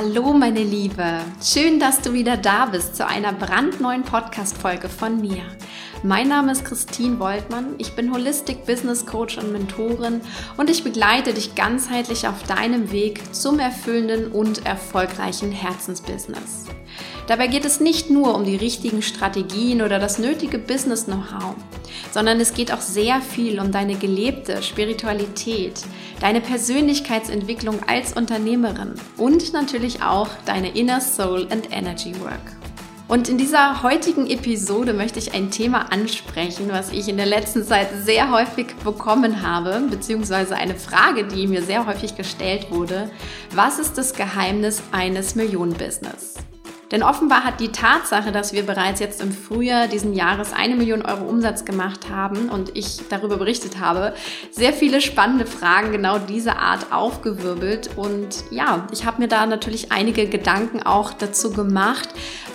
Hallo meine Liebe, schön, dass du wieder da bist zu einer brandneuen Podcast-Folge von mir. Mein Name ist Christine Woltmann, ich bin Holistic Business Coach und Mentorin und ich begleite dich ganzheitlich auf deinem Weg zum erfüllenden und erfolgreichen Herzensbusiness. Dabei geht es nicht nur um die richtigen Strategien oder das nötige Business-Know-how, sondern es geht auch sehr viel um deine gelebte Spiritualität, deine Persönlichkeitsentwicklung als Unternehmerin und natürlich auch deine Inner Soul and Energy Work. Und in dieser heutigen Episode möchte ich ein Thema ansprechen, was ich in der letzten Zeit sehr häufig bekommen habe, beziehungsweise eine Frage, die mir sehr häufig gestellt wurde. Was ist das Geheimnis eines Millionenbusiness? Denn offenbar hat die Tatsache, dass wir bereits jetzt im Frühjahr diesen Jahres eine Million Euro Umsatz gemacht haben und ich darüber berichtet habe, sehr viele spannende Fragen genau dieser Art aufgewirbelt. Und ja, ich habe mir da natürlich einige Gedanken auch dazu gemacht,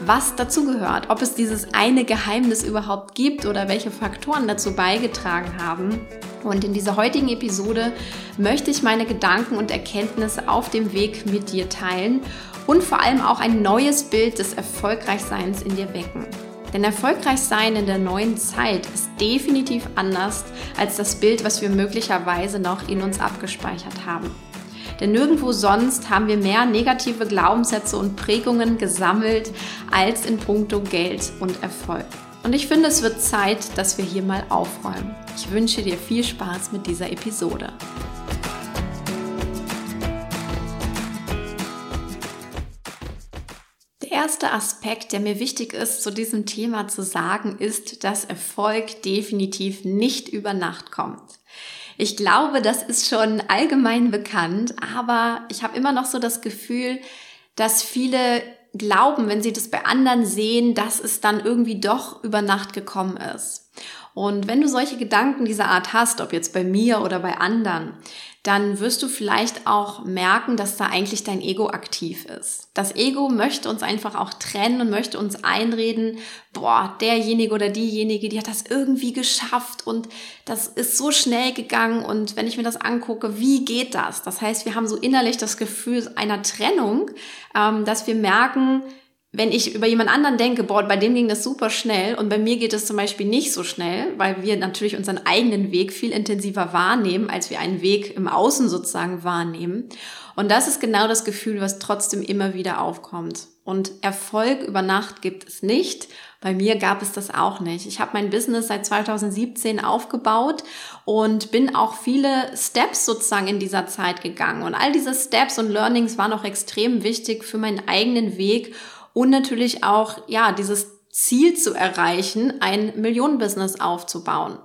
was dazu gehört, ob es dieses eine Geheimnis überhaupt gibt oder welche Faktoren dazu beigetragen haben. Und in dieser heutigen Episode möchte ich meine Gedanken und Erkenntnisse auf dem Weg mit dir teilen und vor allem auch ein neues Bild des Erfolgreichseins in dir wecken. Denn Erfolgreichsein in der neuen Zeit ist definitiv anders als das Bild, was wir möglicherweise noch in uns abgespeichert haben. Denn nirgendwo sonst haben wir mehr negative Glaubenssätze und Prägungen gesammelt als in puncto Geld und Erfolg. Und ich finde, es wird Zeit, dass wir hier mal aufräumen. Ich wünsche dir viel Spaß mit dieser Episode. erste Aspekt, der mir wichtig ist, zu diesem Thema zu sagen, ist, dass Erfolg definitiv nicht über Nacht kommt. Ich glaube, das ist schon allgemein bekannt, aber ich habe immer noch so das Gefühl, dass viele glauben, wenn sie das bei anderen sehen, dass es dann irgendwie doch über Nacht gekommen ist. Und wenn du solche Gedanken dieser Art hast, ob jetzt bei mir oder bei anderen, dann wirst du vielleicht auch merken, dass da eigentlich dein Ego aktiv ist. Das Ego möchte uns einfach auch trennen und möchte uns einreden, boah, derjenige oder diejenige, die hat das irgendwie geschafft und das ist so schnell gegangen und wenn ich mir das angucke, wie geht das? Das heißt, wir haben so innerlich das Gefühl einer Trennung, ähm, dass wir merken, wenn ich über jemand anderen denke, boah, bei dem ging das super schnell und bei mir geht es zum Beispiel nicht so schnell, weil wir natürlich unseren eigenen Weg viel intensiver wahrnehmen, als wir einen Weg im Außen sozusagen wahrnehmen. Und das ist genau das Gefühl, was trotzdem immer wieder aufkommt. Und Erfolg über Nacht gibt es nicht. Bei mir gab es das auch nicht. Ich habe mein Business seit 2017 aufgebaut und bin auch viele Steps sozusagen in dieser Zeit gegangen. Und all diese Steps und Learnings waren auch extrem wichtig für meinen eigenen Weg und natürlich auch, ja, dieses Ziel zu erreichen, ein Millionenbusiness aufzubauen.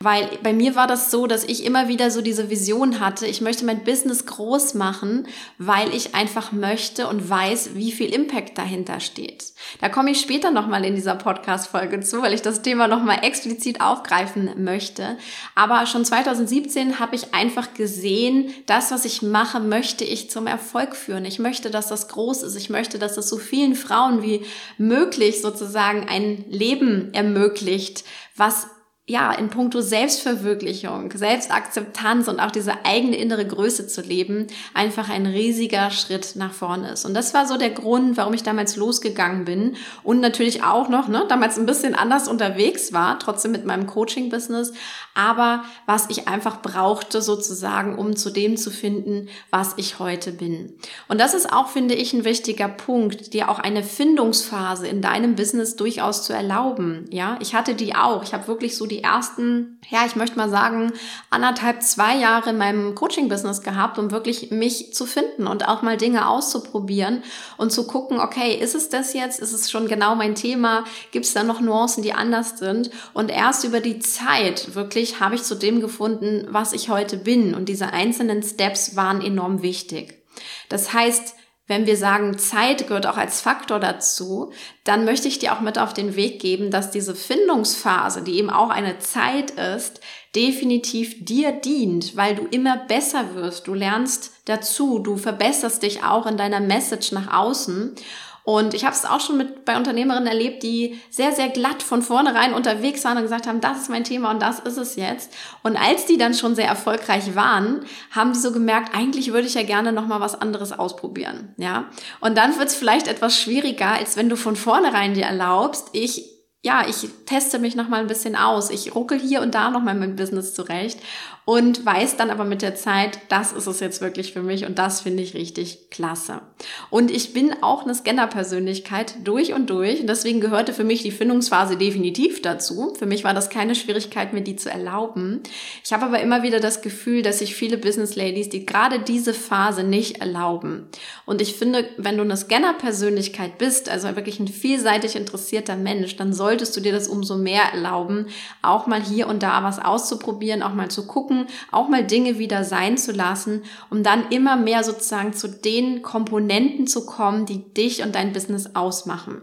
Weil bei mir war das so, dass ich immer wieder so diese Vision hatte, ich möchte mein Business groß machen, weil ich einfach möchte und weiß, wie viel Impact dahinter steht. Da komme ich später nochmal in dieser Podcast-Folge zu, weil ich das Thema nochmal explizit aufgreifen möchte. Aber schon 2017 habe ich einfach gesehen, das, was ich mache, möchte ich zum Erfolg führen. Ich möchte, dass das groß ist. Ich möchte, dass das so vielen Frauen wie möglich sozusagen ein Leben ermöglicht, was ja, in puncto Selbstverwirklichung, Selbstakzeptanz und auch diese eigene innere Größe zu leben, einfach ein riesiger Schritt nach vorne ist. Und das war so der Grund, warum ich damals losgegangen bin und natürlich auch noch, ne, damals ein bisschen anders unterwegs war, trotzdem mit meinem Coaching-Business, aber was ich einfach brauchte sozusagen, um zu dem zu finden, was ich heute bin. Und das ist auch, finde ich, ein wichtiger Punkt, dir auch eine Findungsphase in deinem Business durchaus zu erlauben. Ja, ich hatte die auch. Ich habe wirklich so die ersten, ja, ich möchte mal sagen, anderthalb, zwei Jahre in meinem Coaching-Business gehabt, um wirklich mich zu finden und auch mal Dinge auszuprobieren und zu gucken, okay, ist es das jetzt? Ist es schon genau mein Thema? Gibt es da noch Nuancen, die anders sind? Und erst über die Zeit wirklich habe ich zu dem gefunden, was ich heute bin. Und diese einzelnen Steps waren enorm wichtig. Das heißt, wenn wir sagen, Zeit gehört auch als Faktor dazu, dann möchte ich dir auch mit auf den Weg geben, dass diese Findungsphase, die eben auch eine Zeit ist, definitiv dir dient, weil du immer besser wirst. Du lernst dazu, du verbesserst dich auch in deiner Message nach außen Und ich habe es auch schon mit bei Unternehmerinnen erlebt, die sehr, sehr glatt von vornherein unterwegs waren und gesagt haben, das ist mein Thema und das ist es jetzt. Und als die dann schon sehr erfolgreich waren, haben die so gemerkt, eigentlich würde ich ja gerne nochmal was anderes ausprobieren. Ja. Und dann wird es vielleicht etwas schwieriger, als wenn du von vornherein dir erlaubst, ich ja, ich teste mich noch mal ein bisschen aus. Ich ruckel hier und da noch mal mein Business zurecht und weiß dann aber mit der Zeit, das ist es jetzt wirklich für mich und das finde ich richtig klasse. Und ich bin auch eine Scanner-Persönlichkeit durch und durch und deswegen gehörte für mich die Findungsphase definitiv dazu. Für mich war das keine Schwierigkeit, mir die zu erlauben. Ich habe aber immer wieder das Gefühl, dass sich viele Business Ladies, die gerade diese Phase nicht erlauben. Und ich finde, wenn du eine Scanner-Persönlichkeit bist, also wirklich ein vielseitig interessierter Mensch, dann solltest du dir das umso mehr erlauben, auch mal hier und da was auszuprobieren, auch mal zu gucken, auch mal Dinge wieder sein zu lassen, um dann immer mehr sozusagen zu den Komponenten zu kommen, die dich und dein Business ausmachen.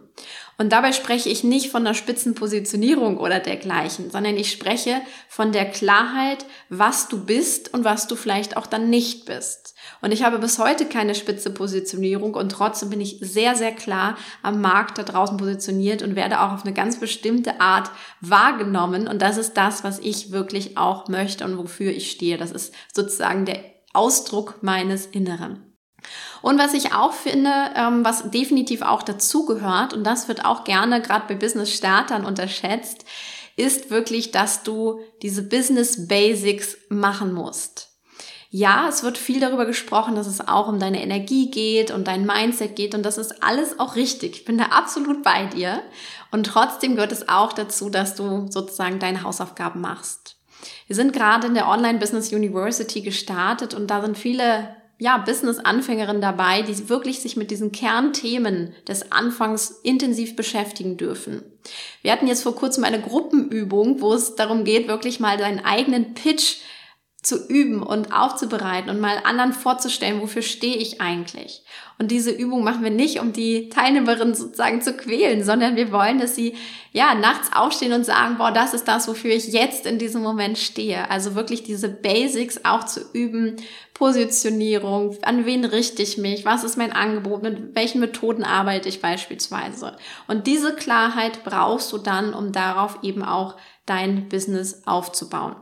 Und dabei spreche ich nicht von der Spitzenpositionierung oder dergleichen, sondern ich spreche von der Klarheit, was du bist und was du vielleicht auch dann nicht bist. Und ich habe bis heute keine spitze Positionierung und trotzdem bin ich sehr, sehr klar am Markt da draußen positioniert und werde auch auf eine ganz bestimmte Art wahrgenommen. Und das ist das, was ich wirklich auch möchte und wofür ich stehe. Das ist sozusagen der Ausdruck meines Inneren. Und was ich auch finde, ähm, was definitiv auch dazugehört, und das wird auch gerne gerade bei Business-Startern unterschätzt, ist wirklich, dass du diese Business Basics machen musst. Ja, es wird viel darüber gesprochen, dass es auch um deine Energie geht und dein Mindset geht und das ist alles auch richtig. Ich bin da absolut bei dir. Und trotzdem gehört es auch dazu, dass du sozusagen deine Hausaufgaben machst. Wir sind gerade in der Online Business University gestartet und da sind viele ja, Business-Anfängerinnen dabei, die wirklich sich mit diesen Kernthemen des Anfangs intensiv beschäftigen dürfen. Wir hatten jetzt vor kurzem eine Gruppenübung, wo es darum geht, wirklich mal deinen eigenen Pitch zu üben und aufzubereiten und mal anderen vorzustellen, wofür stehe ich eigentlich. Und diese Übung machen wir nicht, um die Teilnehmerin sozusagen zu quälen, sondern wir wollen, dass sie ja nachts aufstehen und sagen, boah, das ist das, wofür ich jetzt in diesem Moment stehe. Also wirklich diese Basics auch zu üben, Positionierung, an wen richte ich mich, was ist mein Angebot, mit welchen Methoden arbeite ich beispielsweise. Und diese Klarheit brauchst du dann, um darauf eben auch dein Business aufzubauen.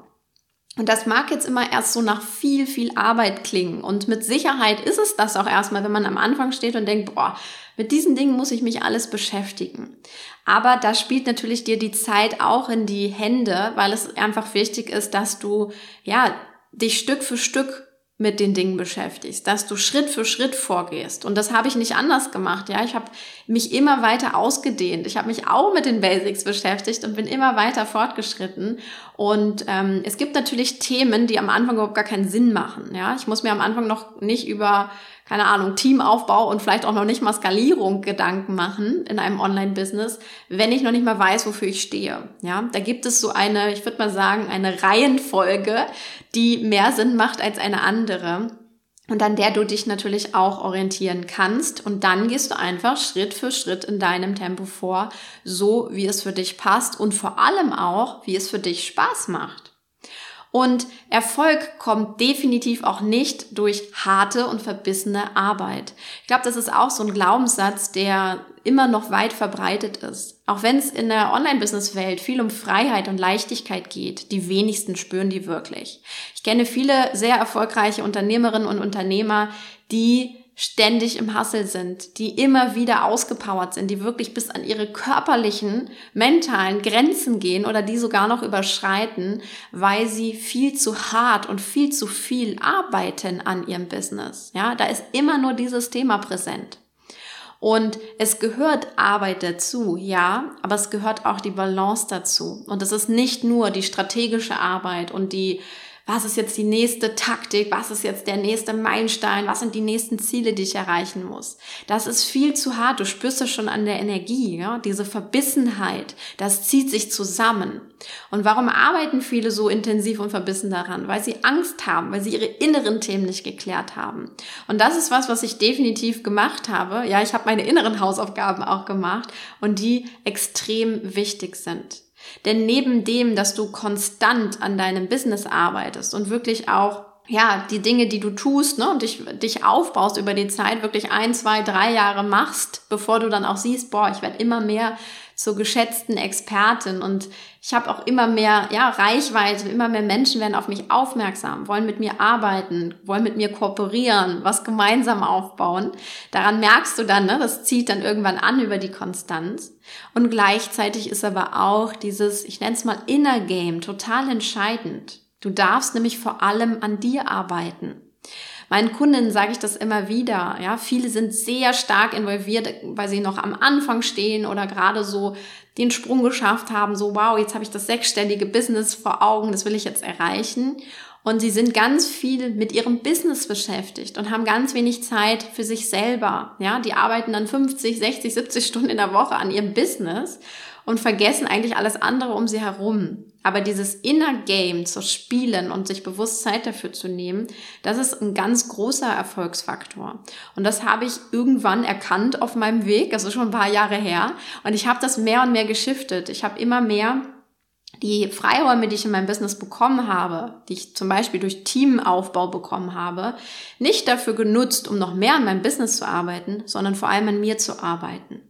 Und das mag jetzt immer erst so nach viel, viel Arbeit klingen. Und mit Sicherheit ist es das auch erstmal, wenn man am Anfang steht und denkt, boah, mit diesen Dingen muss ich mich alles beschäftigen. Aber da spielt natürlich dir die Zeit auch in die Hände, weil es einfach wichtig ist, dass du, ja, dich Stück für Stück mit den Dingen beschäftigst, dass du Schritt für Schritt vorgehst. Und das habe ich nicht anders gemacht. Ja, ich habe mich immer weiter ausgedehnt. Ich habe mich auch mit den Basics beschäftigt und bin immer weiter fortgeschritten. Und ähm, es gibt natürlich Themen, die am Anfang überhaupt gar keinen Sinn machen. Ja, ich muss mir am Anfang noch nicht über keine Ahnung, Teamaufbau und vielleicht auch noch nicht mal Skalierung Gedanken machen in einem Online-Business, wenn ich noch nicht mal weiß, wofür ich stehe. Ja, da gibt es so eine, ich würde mal sagen, eine Reihenfolge, die mehr Sinn macht als eine andere und an der du dich natürlich auch orientieren kannst. Und dann gehst du einfach Schritt für Schritt in deinem Tempo vor, so wie es für dich passt und vor allem auch, wie es für dich Spaß macht. Und Erfolg kommt definitiv auch nicht durch harte und verbissene Arbeit. Ich glaube, das ist auch so ein Glaubenssatz, der immer noch weit verbreitet ist. Auch wenn es in der Online-Business-Welt viel um Freiheit und Leichtigkeit geht, die wenigsten spüren die wirklich. Ich kenne viele sehr erfolgreiche Unternehmerinnen und Unternehmer, die ständig im Hassel sind, die immer wieder ausgepowert sind, die wirklich bis an ihre körperlichen, mentalen Grenzen gehen oder die sogar noch überschreiten, weil sie viel zu hart und viel zu viel arbeiten an ihrem Business. Ja, da ist immer nur dieses Thema präsent. Und es gehört Arbeit dazu, ja, aber es gehört auch die Balance dazu. Und es ist nicht nur die strategische Arbeit und die was ist jetzt die nächste Taktik, was ist jetzt der nächste Meilenstein, was sind die nächsten Ziele, die ich erreichen muss. Das ist viel zu hart, du spürst es schon an der Energie, ja? diese Verbissenheit, das zieht sich zusammen. Und warum arbeiten viele so intensiv und verbissen daran? Weil sie Angst haben, weil sie ihre inneren Themen nicht geklärt haben. Und das ist was, was ich definitiv gemacht habe. Ja, ich habe meine inneren Hausaufgaben auch gemacht und die extrem wichtig sind. Denn neben dem, dass du konstant an deinem Business arbeitest und wirklich auch ja, die Dinge, die du tust, ne, und dich, dich aufbaust über die Zeit, wirklich ein, zwei, drei Jahre machst, bevor du dann auch siehst, boah, ich werde immer mehr zur geschätzten Expertin und ich habe auch immer mehr ja, Reichweite, immer mehr Menschen werden auf mich aufmerksam, wollen mit mir arbeiten, wollen mit mir kooperieren, was gemeinsam aufbauen. Daran merkst du dann, ne, das zieht dann irgendwann an über die Konstanz. Und gleichzeitig ist aber auch dieses, ich nenne es mal Inner Game, total entscheidend. Du darfst nämlich vor allem an dir arbeiten. Meinen Kunden sage ich das immer wieder. Ja, viele sind sehr stark involviert, weil sie noch am Anfang stehen oder gerade so den Sprung geschafft haben. So, wow, jetzt habe ich das sechsstellige Business vor Augen, das will ich jetzt erreichen. Und sie sind ganz viel mit ihrem Business beschäftigt und haben ganz wenig Zeit für sich selber. Ja, die arbeiten dann 50, 60, 70 Stunden in der Woche an ihrem Business und vergessen eigentlich alles andere um sie herum. Aber dieses Inner Game zu spielen und sich bewusst Zeit dafür zu nehmen, das ist ein ganz großer Erfolgsfaktor. Und das habe ich irgendwann erkannt auf meinem Weg, also schon ein paar Jahre her. Und ich habe das mehr und mehr geschiftet. Ich habe immer mehr die Freiräume, die ich in meinem Business bekommen habe, die ich zum Beispiel durch Teamaufbau bekommen habe, nicht dafür genutzt, um noch mehr an meinem Business zu arbeiten, sondern vor allem an mir zu arbeiten.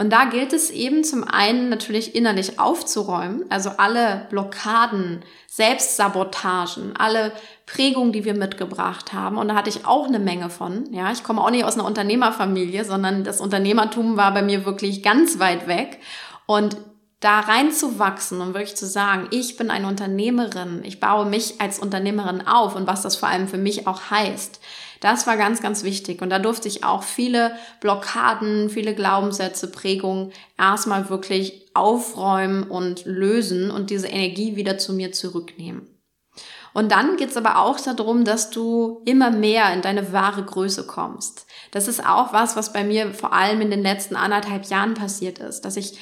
Und da gilt es eben zum einen natürlich innerlich aufzuräumen, also alle Blockaden, Selbstsabotagen, alle Prägungen, die wir mitgebracht haben. Und da hatte ich auch eine Menge von. Ja, ich komme auch nicht aus einer Unternehmerfamilie, sondern das Unternehmertum war bei mir wirklich ganz weit weg. Und da reinzuwachsen und wirklich zu sagen, ich bin eine Unternehmerin, ich baue mich als Unternehmerin auf und was das vor allem für mich auch heißt. Das war ganz, ganz wichtig. Und da durfte ich auch viele Blockaden, viele Glaubenssätze, Prägungen erstmal wirklich aufräumen und lösen und diese Energie wieder zu mir zurücknehmen. Und dann geht's aber auch darum, dass du immer mehr in deine wahre Größe kommst. Das ist auch was, was bei mir vor allem in den letzten anderthalb Jahren passiert ist, dass ich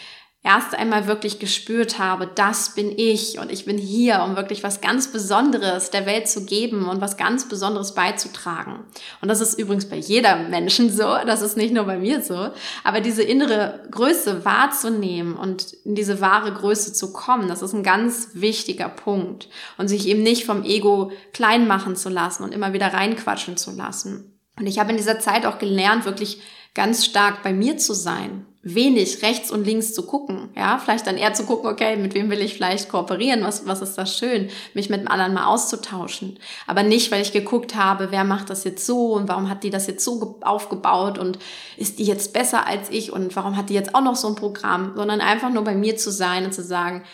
erst einmal wirklich gespürt habe, das bin ich und ich bin hier, um wirklich was ganz Besonderes der Welt zu geben und was ganz Besonderes beizutragen. Und das ist übrigens bei jeder Menschen so, das ist nicht nur bei mir so, aber diese innere Größe wahrzunehmen und in diese wahre Größe zu kommen, das ist ein ganz wichtiger Punkt und sich eben nicht vom Ego klein machen zu lassen und immer wieder reinquatschen zu lassen. Und ich habe in dieser Zeit auch gelernt, wirklich ganz stark bei mir zu sein wenig rechts und links zu gucken. Ja, vielleicht dann eher zu gucken, okay, mit wem will ich vielleicht kooperieren? Was, was ist das schön? Mich mit dem anderen mal auszutauschen. Aber nicht, weil ich geguckt habe, wer macht das jetzt so und warum hat die das jetzt so aufgebaut und ist die jetzt besser als ich und warum hat die jetzt auch noch so ein Programm, sondern einfach nur bei mir zu sein und zu sagen,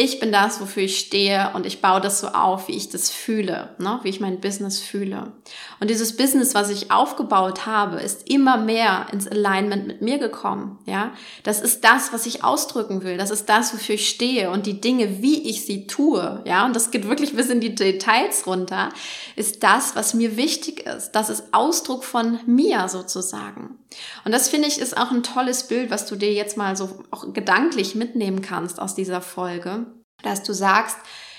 ich bin das, wofür ich stehe und ich baue das so auf, wie ich das fühle, ne? wie ich mein Business fühle. Und dieses Business, was ich aufgebaut habe, ist immer mehr ins Alignment mit mir gekommen. Ja, das ist das, was ich ausdrücken will. Das ist das, wofür ich stehe und die Dinge, wie ich sie tue. Ja, und das geht wirklich bis in die Details runter. Ist das, was mir wichtig ist. Das ist Ausdruck von mir sozusagen. Und das finde ich ist auch ein tolles Bild, was du dir jetzt mal so auch gedanklich mitnehmen kannst aus dieser Folge dass du sagst,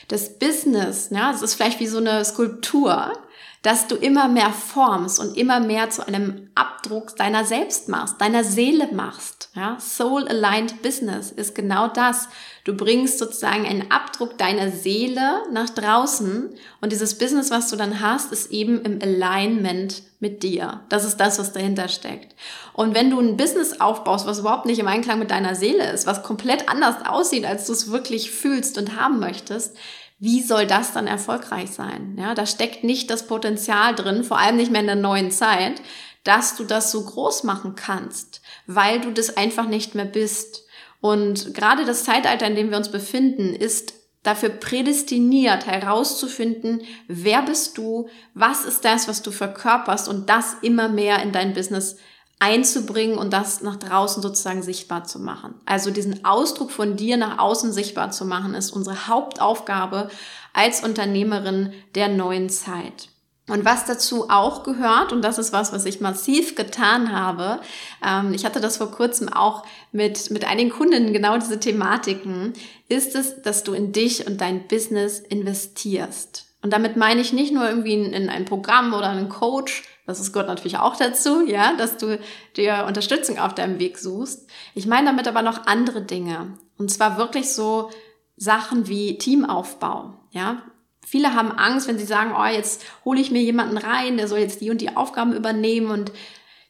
das Business, ja, das ist vielleicht wie so eine Skulptur, dass du immer mehr formst und immer mehr zu einem Abdruck deiner selbst machst, deiner Seele machst. Ja? Soul Aligned Business ist genau das. Du bringst sozusagen einen Abdruck deiner Seele nach draußen und dieses Business, was du dann hast, ist eben im Alignment mit dir. Das ist das, was dahinter steckt. Und wenn du ein Business aufbaust, was überhaupt nicht im Einklang mit deiner Seele ist, was komplett anders aussieht, als du es wirklich fühlst und haben möchtest, wie soll das dann erfolgreich sein? Ja, da steckt nicht das Potenzial drin, vor allem nicht mehr in der neuen Zeit, dass du das so groß machen kannst, weil du das einfach nicht mehr bist. Und gerade das Zeitalter, in dem wir uns befinden, ist dafür prädestiniert herauszufinden, wer bist du, was ist das, was du verkörperst und das immer mehr in dein Business einzubringen und das nach draußen sozusagen sichtbar zu machen. Also diesen Ausdruck von dir nach außen sichtbar zu machen, ist unsere Hauptaufgabe als Unternehmerin der neuen Zeit. Und was dazu auch gehört, und das ist was, was ich massiv getan habe, ähm, ich hatte das vor kurzem auch mit, mit einigen Kunden genau diese Thematiken, ist es, dass du in dich und dein Business investierst. Und damit meine ich nicht nur irgendwie in, in ein Programm oder einen Coach, das gehört natürlich auch dazu, ja, dass du dir Unterstützung auf deinem Weg suchst. Ich meine damit aber noch andere Dinge. Und zwar wirklich so Sachen wie Teamaufbau, ja. Viele haben Angst, wenn sie sagen, oh, jetzt hole ich mir jemanden rein, der soll jetzt die und die Aufgaben übernehmen und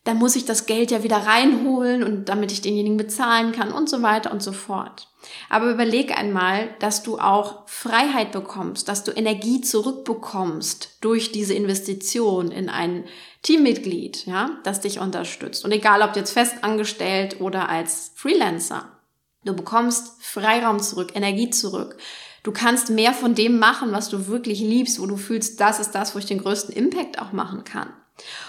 dann muss ich das Geld ja wieder reinholen und damit ich denjenigen bezahlen kann und so weiter und so fort. Aber überleg einmal, dass du auch Freiheit bekommst, dass du Energie zurückbekommst durch diese Investition in ein Teammitglied, ja, das dich unterstützt. Und egal, ob jetzt fest angestellt oder als Freelancer, du bekommst Freiraum zurück, Energie zurück. Du kannst mehr von dem machen, was du wirklich liebst, wo du fühlst, das ist das, wo ich den größten Impact auch machen kann.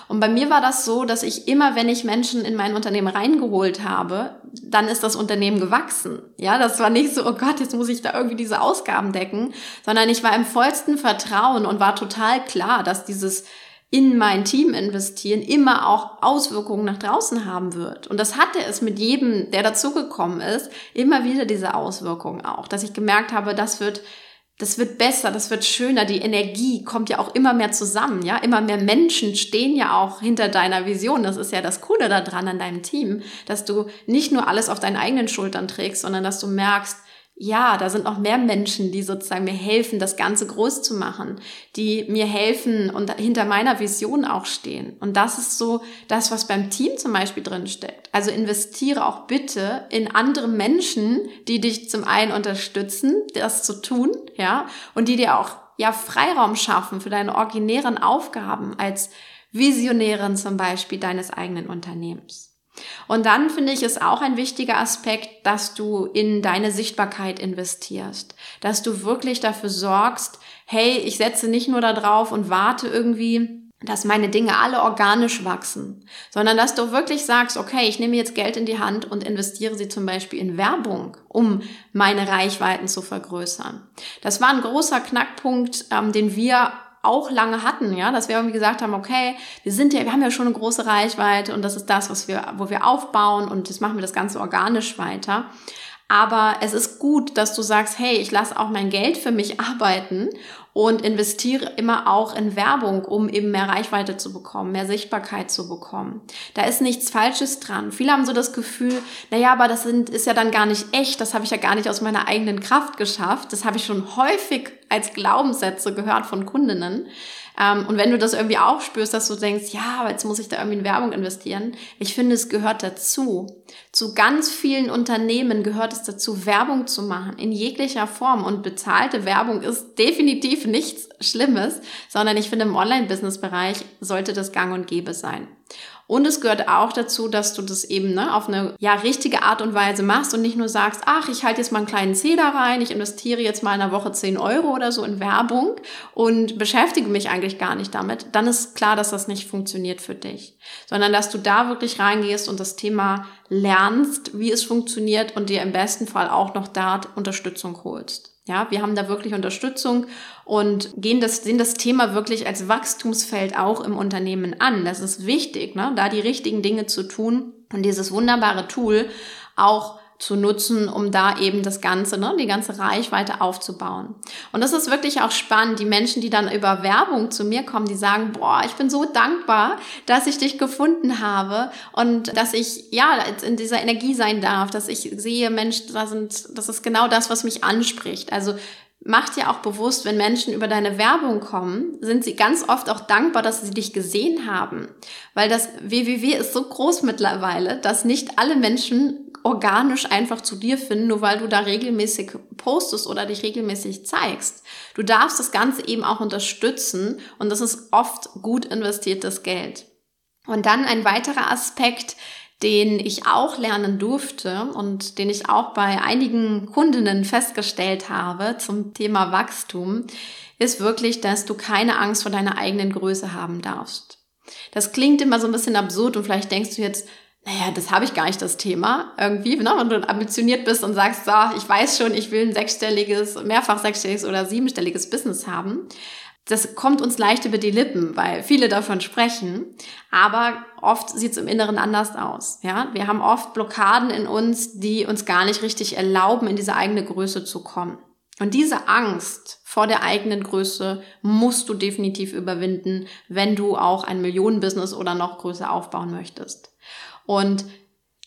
Und bei mir war das so, dass ich immer, wenn ich Menschen in mein Unternehmen reingeholt habe, dann ist das Unternehmen gewachsen. Ja, das war nicht so, oh Gott, jetzt muss ich da irgendwie diese Ausgaben decken, sondern ich war im vollsten Vertrauen und war total klar, dass dieses in mein Team investieren immer auch Auswirkungen nach draußen haben wird. Und das hatte es mit jedem, der dazugekommen ist, immer wieder diese Auswirkungen auch, dass ich gemerkt habe, das wird das wird besser, das wird schöner, die Energie kommt ja auch immer mehr zusammen, ja, immer mehr Menschen stehen ja auch hinter deiner Vision. Das ist ja das Coole daran an deinem Team, dass du nicht nur alles auf deinen eigenen Schultern trägst, sondern dass du merkst, ja, da sind noch mehr Menschen, die sozusagen mir helfen, das Ganze groß zu machen, die mir helfen und hinter meiner Vision auch stehen. Und das ist so das, was beim Team zum Beispiel drin steckt. Also investiere auch bitte in andere Menschen, die dich zum einen unterstützen, das zu tun, ja, und die dir auch ja Freiraum schaffen für deine originären Aufgaben als Visionärin zum Beispiel deines eigenen Unternehmens. Und dann finde ich es auch ein wichtiger Aspekt, dass du in deine Sichtbarkeit investierst, dass du wirklich dafür sorgst, hey, ich setze nicht nur da drauf und warte irgendwie, dass meine Dinge alle organisch wachsen, sondern dass du wirklich sagst, okay, ich nehme jetzt Geld in die Hand und investiere sie zum Beispiel in Werbung, um meine Reichweiten zu vergrößern. Das war ein großer Knackpunkt, ähm, den wir auch lange hatten, ja, dass wir irgendwie gesagt haben, okay, wir sind ja, wir haben ja schon eine große Reichweite und das ist das, was wir, wo wir aufbauen und jetzt machen wir das Ganze organisch weiter. Aber es ist gut, dass du sagst, hey, ich lasse auch mein Geld für mich arbeiten und investiere immer auch in Werbung, um eben mehr Reichweite zu bekommen, mehr Sichtbarkeit zu bekommen. Da ist nichts Falsches dran. Viele haben so das Gefühl, naja, aber das sind, ist ja dann gar nicht echt, das habe ich ja gar nicht aus meiner eigenen Kraft geschafft. Das habe ich schon häufig als Glaubenssätze gehört von Kundinnen. Ähm, und wenn du das irgendwie auch spürst, dass du denkst, ja, aber jetzt muss ich da irgendwie in Werbung investieren. Ich finde, es gehört dazu. Zu ganz vielen Unternehmen gehört es dazu, Werbung zu machen, in jeglicher Form. Und bezahlte Werbung ist definitiv nichts Schlimmes, sondern ich finde, im Online-Business-Bereich sollte das gang und gäbe sein. Und es gehört auch dazu, dass du das eben ne, auf eine ja, richtige Art und Weise machst und nicht nur sagst, ach, ich halte jetzt mal einen kleinen Zähler rein, ich investiere jetzt mal in einer Woche 10 Euro oder so in Werbung und beschäftige mich eigentlich gar nicht damit. Dann ist klar, dass das nicht funktioniert für dich. Sondern dass du da wirklich reingehst und das Thema lernst, wie es funktioniert und dir im besten Fall auch noch dort Unterstützung holst. Ja, wir haben da wirklich Unterstützung und gehen das, sehen das Thema wirklich als Wachstumsfeld auch im Unternehmen an. Das ist wichtig, ne? da die richtigen Dinge zu tun und dieses wunderbare Tool auch zu nutzen, um da eben das Ganze, ne, die ganze Reichweite aufzubauen. Und das ist wirklich auch spannend. Die Menschen, die dann über Werbung zu mir kommen, die sagen, boah, ich bin so dankbar, dass ich dich gefunden habe und dass ich, ja, in dieser Energie sein darf, dass ich sehe, Mensch, da sind, das ist genau das, was mich anspricht. Also Mach dir auch bewusst, wenn Menschen über deine Werbung kommen, sind sie ganz oft auch dankbar, dass sie dich gesehen haben. Weil das WWW ist so groß mittlerweile, dass nicht alle Menschen organisch einfach zu dir finden, nur weil du da regelmäßig postest oder dich regelmäßig zeigst. Du darfst das Ganze eben auch unterstützen und das ist oft gut investiertes Geld. Und dann ein weiterer Aspekt, den ich auch lernen durfte und den ich auch bei einigen Kundinnen festgestellt habe zum Thema Wachstum, ist wirklich, dass du keine Angst vor deiner eigenen Größe haben darfst. Das klingt immer so ein bisschen absurd und vielleicht denkst du jetzt, naja, das habe ich gar nicht das Thema irgendwie, ne? wenn du ambitioniert bist und sagst, so, ich weiß schon, ich will ein sechsstelliges, mehrfach sechsstelliges oder siebenstelliges Business haben. Das kommt uns leicht über die Lippen, weil viele davon sprechen, aber oft sieht es im Inneren anders aus. Ja, wir haben oft Blockaden in uns, die uns gar nicht richtig erlauben, in diese eigene Größe zu kommen. Und diese Angst vor der eigenen Größe musst du definitiv überwinden, wenn du auch ein Millionenbusiness oder noch größer aufbauen möchtest. Und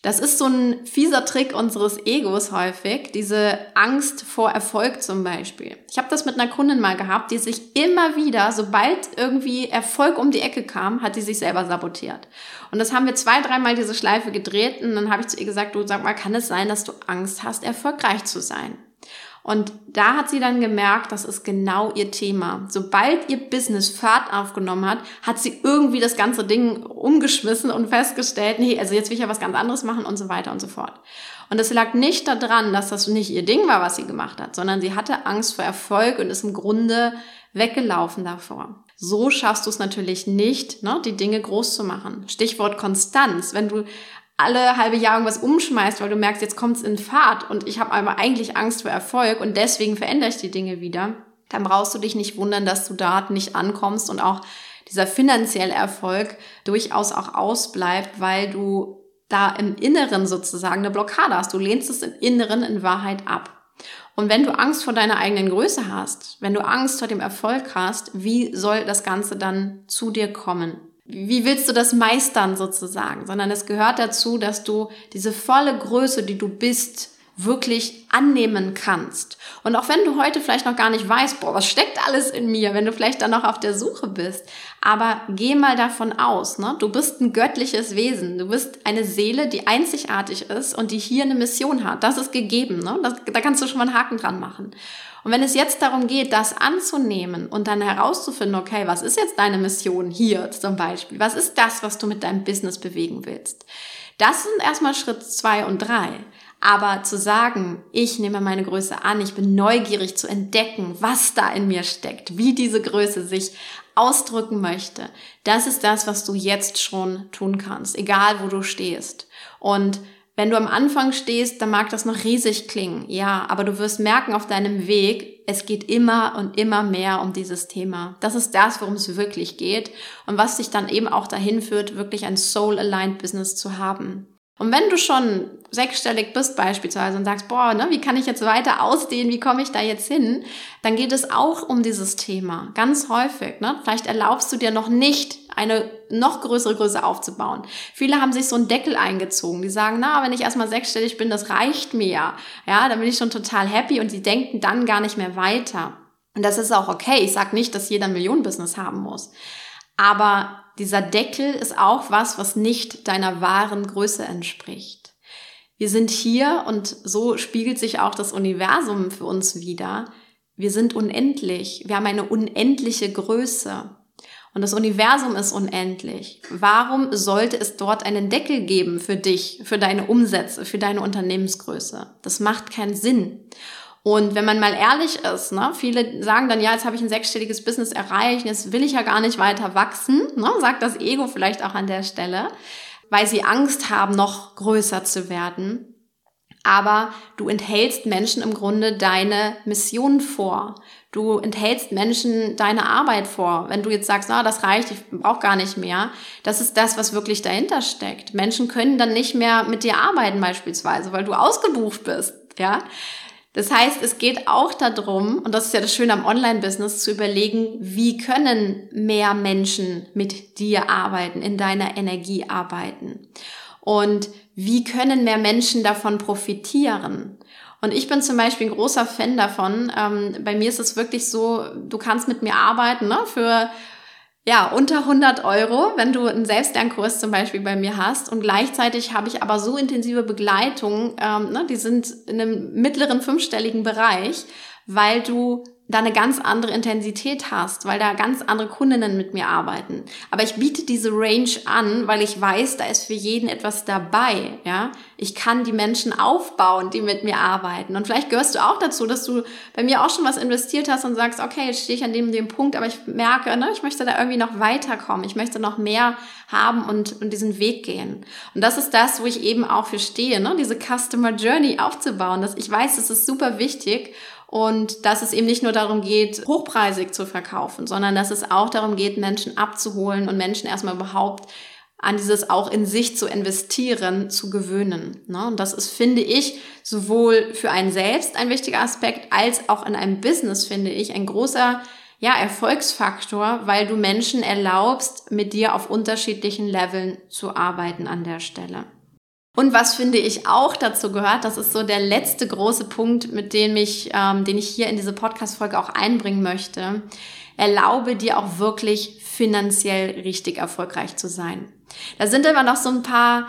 Das ist so ein fieser Trick unseres Egos häufig, diese Angst vor Erfolg zum Beispiel. Ich habe das mit einer Kundin mal gehabt, die sich immer wieder, sobald irgendwie Erfolg um die Ecke kam, hat die sich selber sabotiert. Und das haben wir zwei, dreimal diese Schleife gedreht und dann habe ich zu ihr gesagt, du sag mal, kann es sein, dass du Angst hast, erfolgreich zu sein? Und da hat sie dann gemerkt, das ist genau ihr Thema. Sobald ihr Business Fahrt aufgenommen hat, hat sie irgendwie das ganze Ding umgeschmissen und festgestellt, nee, also jetzt will ich ja was ganz anderes machen und so weiter und so fort. Und es lag nicht daran, dass das nicht ihr Ding war, was sie gemacht hat, sondern sie hatte Angst vor Erfolg und ist im Grunde weggelaufen davor. So schaffst du es natürlich nicht, ne, die Dinge groß zu machen. Stichwort Konstanz. Wenn du alle halbe Jahr irgendwas umschmeißt, weil du merkst, jetzt kommt's in Fahrt und ich habe aber eigentlich Angst vor Erfolg und deswegen verändere ich die Dinge wieder, dann brauchst du dich nicht wundern, dass du dort nicht ankommst und auch dieser finanzielle Erfolg durchaus auch ausbleibt, weil du da im Inneren sozusagen eine Blockade hast. Du lehnst es im Inneren in Wahrheit ab. Und wenn du Angst vor deiner eigenen Größe hast, wenn du Angst vor dem Erfolg hast, wie soll das Ganze dann zu dir kommen? Wie willst du das meistern sozusagen, sondern es gehört dazu, dass du diese volle Größe, die du bist, wirklich annehmen kannst. Und auch wenn du heute vielleicht noch gar nicht weißt, boah, was steckt alles in mir, wenn du vielleicht dann noch auf der Suche bist, aber geh mal davon aus, ne? Du bist ein göttliches Wesen, du bist eine Seele, die einzigartig ist und die hier eine Mission hat. Das ist gegeben, ne? Das, da kannst du schon mal einen Haken dran machen. Und wenn es jetzt darum geht, das anzunehmen und dann herauszufinden, okay, was ist jetzt deine Mission hier zum Beispiel? Was ist das, was du mit deinem Business bewegen willst? Das sind erstmal Schritt zwei und drei. Aber zu sagen, ich nehme meine Größe an, ich bin neugierig zu entdecken, was da in mir steckt, wie diese Größe sich ausdrücken möchte, das ist das, was du jetzt schon tun kannst, egal wo du stehst. Und wenn du am Anfang stehst, dann mag das noch riesig klingen, ja, aber du wirst merken auf deinem Weg, es geht immer und immer mehr um dieses Thema. Das ist das, worum es wirklich geht und was dich dann eben auch dahin führt, wirklich ein Soul-Aligned Business zu haben. Und wenn du schon sechsstellig bist beispielsweise und sagst, boah, ne, wie kann ich jetzt weiter ausdehnen, wie komme ich da jetzt hin, dann geht es auch um dieses Thema, ganz häufig. Ne? Vielleicht erlaubst du dir noch nicht, eine noch größere Größe aufzubauen. Viele haben sich so einen Deckel eingezogen, die sagen, na, wenn ich erstmal sechsstellig bin, das reicht mir ja. Ja, dann bin ich schon total happy und sie denken dann gar nicht mehr weiter. Und das ist auch okay. Ich sage nicht, dass jeder ein Millionenbusiness haben muss. Aber dieser Deckel ist auch was, was nicht deiner wahren Größe entspricht. Wir sind hier und so spiegelt sich auch das Universum für uns wieder. Wir sind unendlich. Wir haben eine unendliche Größe. Und das Universum ist unendlich. Warum sollte es dort einen Deckel geben für dich, für deine Umsätze, für deine Unternehmensgröße? Das macht keinen Sinn. Und wenn man mal ehrlich ist, ne, viele sagen dann, ja, jetzt habe ich ein sechsstelliges Business erreicht, jetzt will ich ja gar nicht weiter wachsen, ne, sagt das Ego vielleicht auch an der Stelle, weil sie Angst haben, noch größer zu werden. Aber du enthältst Menschen im Grunde deine Mission vor. Du enthältst Menschen deine Arbeit vor. Wenn du jetzt sagst, na, das reicht, ich brauche gar nicht mehr, das ist das, was wirklich dahinter steckt. Menschen können dann nicht mehr mit dir arbeiten beispielsweise, weil du ausgebucht bist, ja. Das heißt, es geht auch darum, und das ist ja das Schöne am Online-Business, zu überlegen, wie können mehr Menschen mit dir arbeiten, in deiner Energie arbeiten. Und wie können mehr Menschen davon profitieren? Und ich bin zum Beispiel ein großer Fan davon. Ähm, bei mir ist es wirklich so, du kannst mit mir arbeiten ne, für ja, unter 100 Euro, wenn du einen Selbstlernkurs zum Beispiel bei mir hast. Und gleichzeitig habe ich aber so intensive Begleitung, ähm, ne, die sind in einem mittleren fünfstelligen Bereich, weil du da eine ganz andere Intensität hast, weil da ganz andere Kundinnen mit mir arbeiten. Aber ich biete diese Range an, weil ich weiß, da ist für jeden etwas dabei, ja. Ich kann die Menschen aufbauen, die mit mir arbeiten. Und vielleicht gehörst du auch dazu, dass du bei mir auch schon was investiert hast und sagst, okay, jetzt stehe ich an dem, dem Punkt, aber ich merke, ne, ich möchte da irgendwie noch weiterkommen. Ich möchte noch mehr haben und, und diesen Weg gehen. Und das ist das, wo ich eben auch für stehe, ne, diese Customer Journey aufzubauen. Dass ich weiß, das ist super wichtig und dass es eben nicht nur darum geht, hochpreisig zu verkaufen, sondern dass es auch darum geht, Menschen abzuholen und Menschen erstmal überhaupt an dieses auch in sich zu investieren, zu gewöhnen. Ne? Und das ist, finde ich, sowohl für einen selbst ein wichtiger Aspekt, als auch in einem Business, finde ich, ein großer ja, Erfolgsfaktor, weil du Menschen erlaubst, mit dir auf unterschiedlichen Leveln zu arbeiten an der Stelle. Und was finde ich auch dazu gehört, das ist so der letzte große Punkt, mit dem ich, ähm, den ich hier in diese Podcast-Folge auch einbringen möchte. Erlaube dir auch wirklich finanziell richtig erfolgreich zu sein. Da sind immer noch so ein paar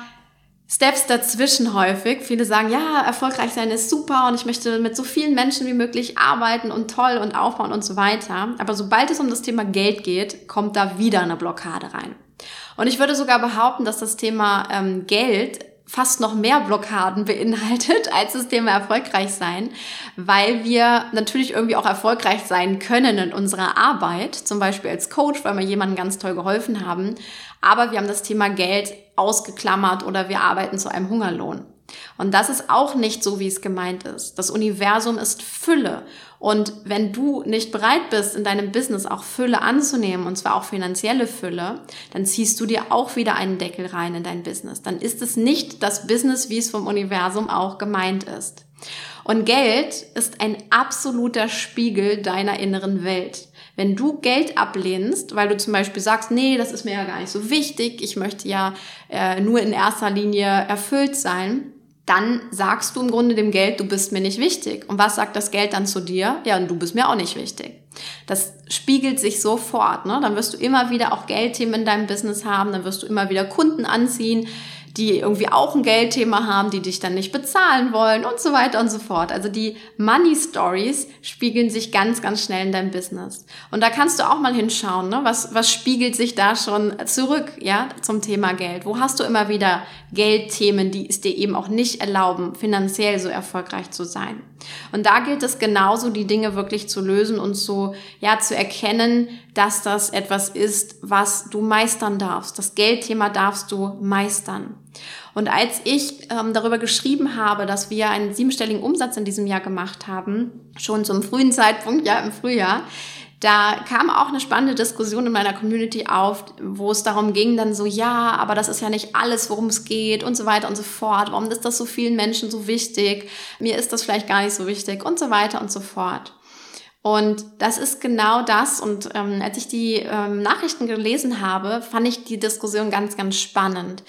Steps dazwischen häufig. Viele sagen, ja, erfolgreich sein ist super und ich möchte mit so vielen Menschen wie möglich arbeiten und toll und aufbauen und so weiter. Aber sobald es um das Thema Geld geht, kommt da wieder eine Blockade rein. Und ich würde sogar behaupten, dass das Thema ähm, Geld fast noch mehr Blockaden beinhaltet als das Thema erfolgreich sein, weil wir natürlich irgendwie auch erfolgreich sein können in unserer Arbeit, zum Beispiel als Coach, weil wir jemandem ganz toll geholfen haben, aber wir haben das Thema Geld ausgeklammert oder wir arbeiten zu einem Hungerlohn. Und das ist auch nicht so, wie es gemeint ist. Das Universum ist Fülle. Und wenn du nicht bereit bist, in deinem Business auch Fülle anzunehmen, und zwar auch finanzielle Fülle, dann ziehst du dir auch wieder einen Deckel rein in dein Business. Dann ist es nicht das Business, wie es vom Universum auch gemeint ist. Und Geld ist ein absoluter Spiegel deiner inneren Welt. Wenn du Geld ablehnst, weil du zum Beispiel sagst, nee, das ist mir ja gar nicht so wichtig, ich möchte ja äh, nur in erster Linie erfüllt sein, dann sagst du im Grunde dem Geld, du bist mir nicht wichtig. Und was sagt das Geld dann zu dir? Ja, und du bist mir auch nicht wichtig. Das spiegelt sich sofort. Ne? Dann wirst du immer wieder auch Geldthemen in deinem Business haben, dann wirst du immer wieder Kunden anziehen, die irgendwie auch ein Geldthema haben, die dich dann nicht bezahlen wollen und so weiter und so fort. Also die Money Stories spiegeln sich ganz, ganz schnell in deinem Business. Und da kannst du auch mal hinschauen, ne? was, was spiegelt sich da schon zurück, ja, zum Thema Geld? Wo hast du immer wieder Geldthemen, die es dir eben auch nicht erlauben, finanziell so erfolgreich zu sein? Und da gilt es genauso, die Dinge wirklich zu lösen und so, ja, zu erkennen, dass das etwas ist, was du meistern darfst. Das Geldthema darfst du meistern. Und als ich ähm, darüber geschrieben habe, dass wir einen siebenstelligen Umsatz in diesem Jahr gemacht haben, schon zum frühen Zeitpunkt, ja, im Frühjahr, da kam auch eine spannende Diskussion in meiner Community auf, wo es darum ging, dann so, ja, aber das ist ja nicht alles, worum es geht und so weiter und so fort. Warum ist das so vielen Menschen so wichtig? Mir ist das vielleicht gar nicht so wichtig und so weiter und so fort. Und das ist genau das. Und ähm, als ich die ähm, Nachrichten gelesen habe, fand ich die Diskussion ganz, ganz spannend,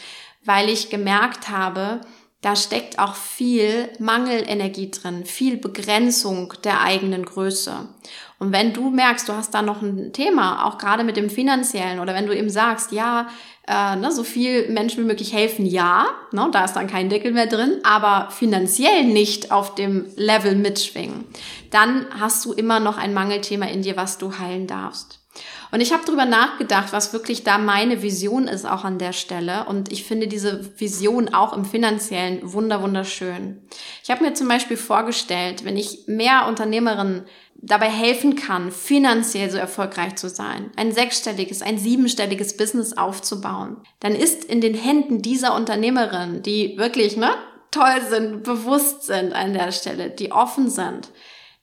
weil ich gemerkt habe, da steckt auch viel Mangelenergie drin, viel Begrenzung der eigenen Größe. Und wenn du merkst, du hast da noch ein Thema, auch gerade mit dem finanziellen, oder wenn du eben sagst, ja, äh, ne, so viel Menschen wie möglich helfen, ja, ne, da ist dann kein Deckel mehr drin, aber finanziell nicht auf dem Level mitschwingen, dann hast du immer noch ein Mangelthema in dir, was du heilen darfst. Und ich habe darüber nachgedacht, was wirklich da meine Vision ist, auch an der Stelle. Und ich finde diese Vision auch im finanziellen wunder wunderschön. Ich habe mir zum Beispiel vorgestellt, wenn ich mehr Unternehmerinnen dabei helfen kann, finanziell so erfolgreich zu sein, ein sechsstelliges, ein siebenstelliges Business aufzubauen, dann ist in den Händen dieser Unternehmerin, die wirklich ne, toll sind, bewusst sind an der Stelle, die offen sind,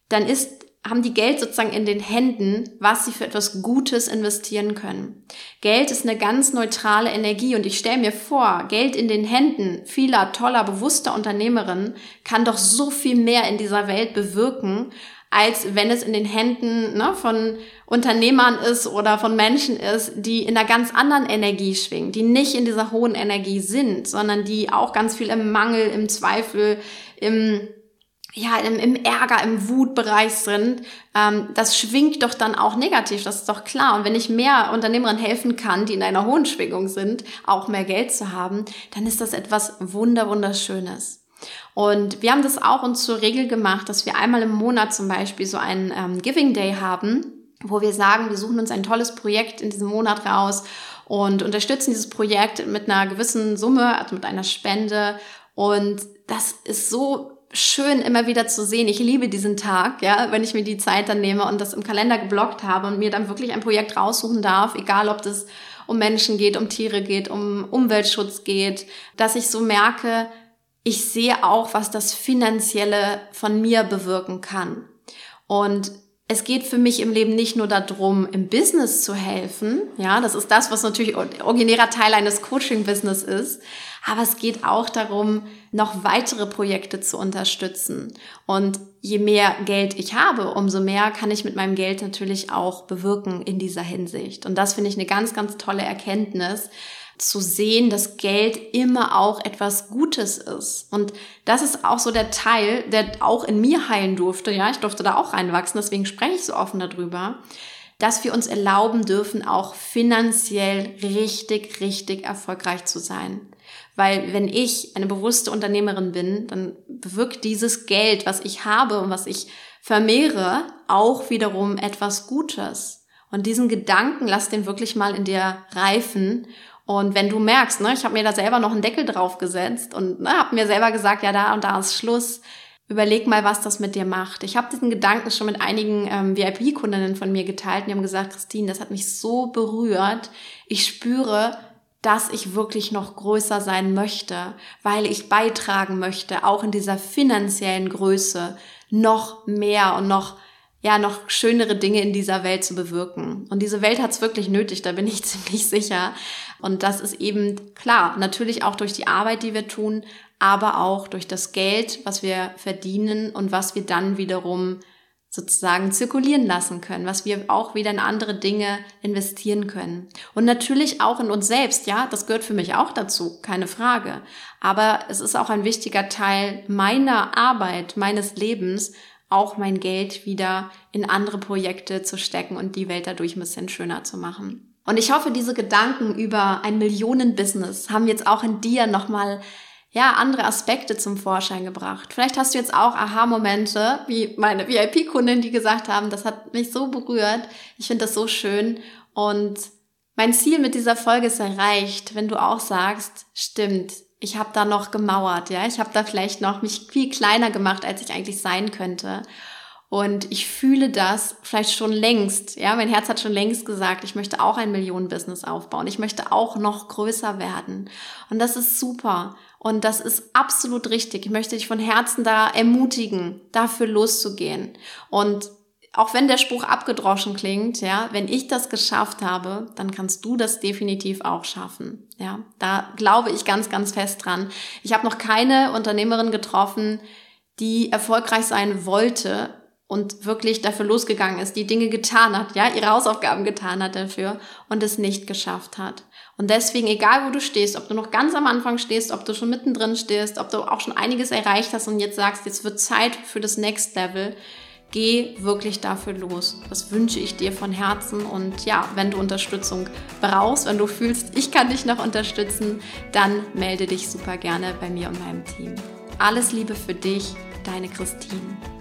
dann ist haben die Geld sozusagen in den Händen, was sie für etwas Gutes investieren können. Geld ist eine ganz neutrale Energie und ich stelle mir vor, Geld in den Händen vieler toller, bewusster Unternehmerinnen kann doch so viel mehr in dieser Welt bewirken, als wenn es in den Händen ne, von Unternehmern ist oder von Menschen ist, die in einer ganz anderen Energie schwingen, die nicht in dieser hohen Energie sind, sondern die auch ganz viel im Mangel, im Zweifel, im ja, im, im Ärger, im Wutbereich sind, ähm, das schwingt doch dann auch negativ, das ist doch klar. Und wenn ich mehr Unternehmerinnen helfen kann, die in einer hohen Schwingung sind, auch mehr Geld zu haben, dann ist das etwas wunder, wunderschönes. Und wir haben das auch uns zur Regel gemacht, dass wir einmal im Monat zum Beispiel so einen ähm, Giving Day haben, wo wir sagen, wir suchen uns ein tolles Projekt in diesem Monat raus und unterstützen dieses Projekt mit einer gewissen Summe, also mit einer Spende. Und das ist so schön immer wieder zu sehen. Ich liebe diesen Tag, ja, wenn ich mir die Zeit dann nehme und das im Kalender geblockt habe und mir dann wirklich ein Projekt raussuchen darf, egal ob das um Menschen geht, um Tiere geht, um Umweltschutz geht, dass ich so merke, ich sehe auch, was das Finanzielle von mir bewirken kann. Und es geht für mich im Leben nicht nur darum, im Business zu helfen. Ja, das ist das, was natürlich originärer Teil eines Coaching-Business ist. Aber es geht auch darum, noch weitere Projekte zu unterstützen. Und je mehr Geld ich habe, umso mehr kann ich mit meinem Geld natürlich auch bewirken in dieser Hinsicht. Und das finde ich eine ganz, ganz tolle Erkenntnis, zu sehen, dass Geld immer auch etwas Gutes ist. Und das ist auch so der Teil, der auch in mir heilen durfte. Ja, ich durfte da auch reinwachsen, deswegen spreche ich so offen darüber, dass wir uns erlauben dürfen, auch finanziell richtig, richtig erfolgreich zu sein. Weil wenn ich eine bewusste Unternehmerin bin, dann bewirkt dieses Geld, was ich habe und was ich vermehre, auch wiederum etwas Gutes. Und diesen Gedanken, lass den wirklich mal in dir reifen und wenn du merkst, ne, ich habe mir da selber noch einen Deckel drauf gesetzt und ne, habe mir selber gesagt, ja, da und da ist Schluss, überleg mal, was das mit dir macht. Ich habe diesen Gedanken schon mit einigen ähm, VIP-Kundinnen von mir geteilt und die haben gesagt, Christine, das hat mich so berührt. Ich spüre, dass ich wirklich noch größer sein möchte, weil ich beitragen möchte, auch in dieser finanziellen Größe noch mehr und noch ja noch schönere Dinge in dieser Welt zu bewirken. Und diese Welt hat es wirklich nötig, da bin ich ziemlich sicher. Und das ist eben klar, natürlich auch durch die Arbeit, die wir tun, aber auch durch das Geld, was wir verdienen und was wir dann wiederum sozusagen zirkulieren lassen können, was wir auch wieder in andere Dinge investieren können. Und natürlich auch in uns selbst, ja, das gehört für mich auch dazu, keine Frage. Aber es ist auch ein wichtiger Teil meiner Arbeit, meines Lebens, auch mein Geld wieder in andere Projekte zu stecken und die Welt dadurch ein bisschen schöner zu machen. Und ich hoffe, diese Gedanken über ein Millionen-Business haben jetzt auch in dir nochmal ja, andere Aspekte zum Vorschein gebracht. Vielleicht hast du jetzt auch Aha-Momente, wie meine VIP-Kundin, die gesagt haben, das hat mich so berührt. Ich finde das so schön. Und mein Ziel mit dieser Folge ist erreicht, wenn du auch sagst, stimmt, ich habe da noch gemauert, ja, ich habe da vielleicht noch mich viel kleiner gemacht, als ich eigentlich sein könnte. Und ich fühle das vielleicht schon längst. Ja, mein Herz hat schon längst gesagt, ich möchte auch ein Millionenbusiness aufbauen. Ich möchte auch noch größer werden. Und das ist super. Und das ist absolut richtig. Ich möchte dich von Herzen da ermutigen, dafür loszugehen. Und auch wenn der Spruch abgedroschen klingt, ja, wenn ich das geschafft habe, dann kannst du das definitiv auch schaffen. Ja, da glaube ich ganz, ganz fest dran. Ich habe noch keine Unternehmerin getroffen, die erfolgreich sein wollte und wirklich dafür losgegangen ist, die Dinge getan hat, ja, ihre Hausaufgaben getan hat dafür und es nicht geschafft hat. Und deswegen, egal wo du stehst, ob du noch ganz am Anfang stehst, ob du schon mittendrin stehst, ob du auch schon einiges erreicht hast und jetzt sagst, jetzt wird Zeit für das Next Level, geh wirklich dafür los. Das wünsche ich dir von Herzen. Und ja, wenn du Unterstützung brauchst, wenn du fühlst, ich kann dich noch unterstützen, dann melde dich super gerne bei mir und meinem Team. Alles Liebe für dich, deine Christine.